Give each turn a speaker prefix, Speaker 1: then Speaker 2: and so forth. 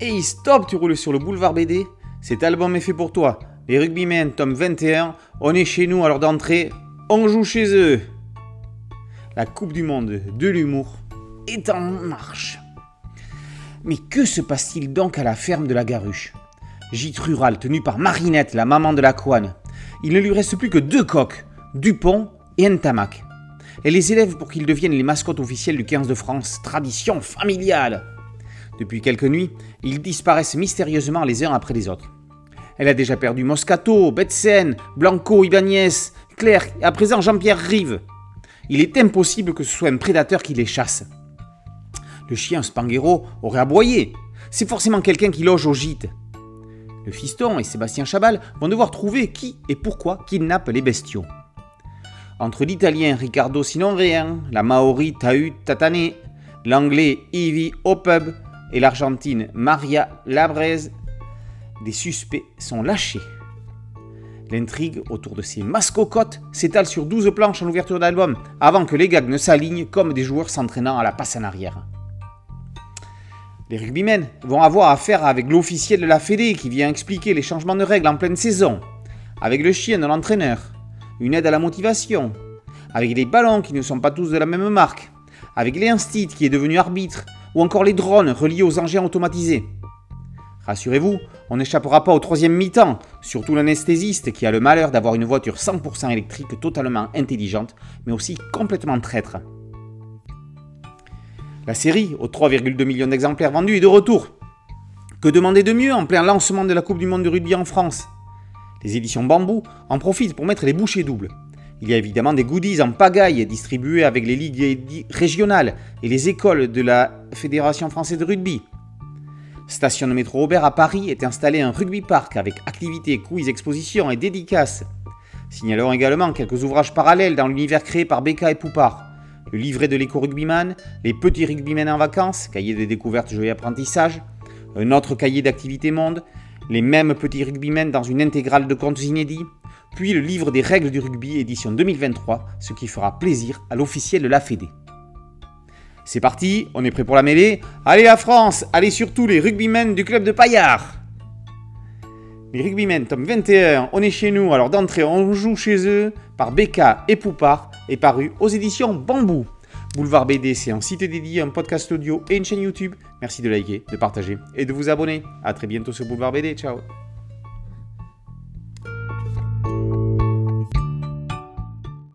Speaker 1: Hey, stop, tu roules sur le boulevard BD Cet album est fait pour toi. Les Rugbymen, tome 21, on est chez nous à l'heure d'entrée, on joue chez eux. La Coupe du Monde de l'humour est en marche. Mais que se passe-t-il donc à la ferme de la Garuche? Gîte rural tenu par Marinette, la maman de la couane. Il ne lui reste plus que deux coqs, Dupont et Ntamak. Elle les élève pour qu'ils deviennent les mascottes officielles du 15 de France, tradition familiale. Depuis quelques nuits, ils disparaissent mystérieusement les uns après les autres. Elle a déjà perdu Moscato, Betsen, Blanco, Ibanez, Claire et à présent Jean-Pierre Rive. Il est impossible que ce soit un prédateur qui les chasse. Le chien Spanghero aurait aboyé. C'est forcément quelqu'un qui loge au gîte. Le fiston et Sébastien Chabal vont devoir trouver qui et pourquoi kidnappe les bestiaux. Entre l'italien Riccardo Sinon-Rien, la maori Tahu Tatane, l'anglais Ivy Opub et l'argentine Maria Labrez, des suspects sont lâchés. L'intrigue autour de ces mascocottes s'étale sur 12 planches en ouverture d'album, avant que les gags ne s'alignent comme des joueurs s'entraînant à la passe en arrière. Les rugbymen vont avoir affaire avec l'officiel de la Fédé qui vient expliquer les changements de règles en pleine saison, avec le chien de l'entraîneur, une aide à la motivation, avec les ballons qui ne sont pas tous de la même marque, avec les Instit qui est devenu arbitre, ou encore les drones reliés aux engins automatisés. Rassurez-vous, on n'échappera pas au troisième mi-temps, surtout l'anesthésiste qui a le malheur d'avoir une voiture 100% électrique totalement intelligente, mais aussi complètement traître. La série, aux 3,2 millions d'exemplaires vendus, est de retour. Que demander de mieux en plein lancement de la Coupe du Monde de rugby en France? Les éditions Bambou en profitent pour mettre les bouchées doubles. Il y a évidemment des goodies en pagaille distribués avec les ligues régionales et les écoles de la Fédération française de rugby. Station de métro Aubert à Paris est installé un rugby park avec activités, quiz, expositions et dédicaces. Signalons également quelques ouvrages parallèles dans l'univers créé par Becca et Poupard. Le livret de l'éco-rugbyman, les petits rugbymen en vacances, cahier de découvertes, jeux et apprentissages, un autre cahier d'activités monde, les mêmes petits rugbymen dans une intégrale de contes inédits, puis le livre des règles du rugby édition 2023, ce qui fera plaisir à l'officiel de la Fédé. C'est parti, on est prêt pour la mêlée. Allez la France, allez surtout les rugbymen du club de Paillard. Les rugbymen tome 21, on est chez nous, alors d'entrée on joue chez eux, par Becca et Poupard, et paru aux éditions Bambou. Boulevard BD, c'est un site dédié, un podcast audio et une chaîne YouTube. Merci de liker, de partager et de vous abonner. A très bientôt sur Boulevard BD, ciao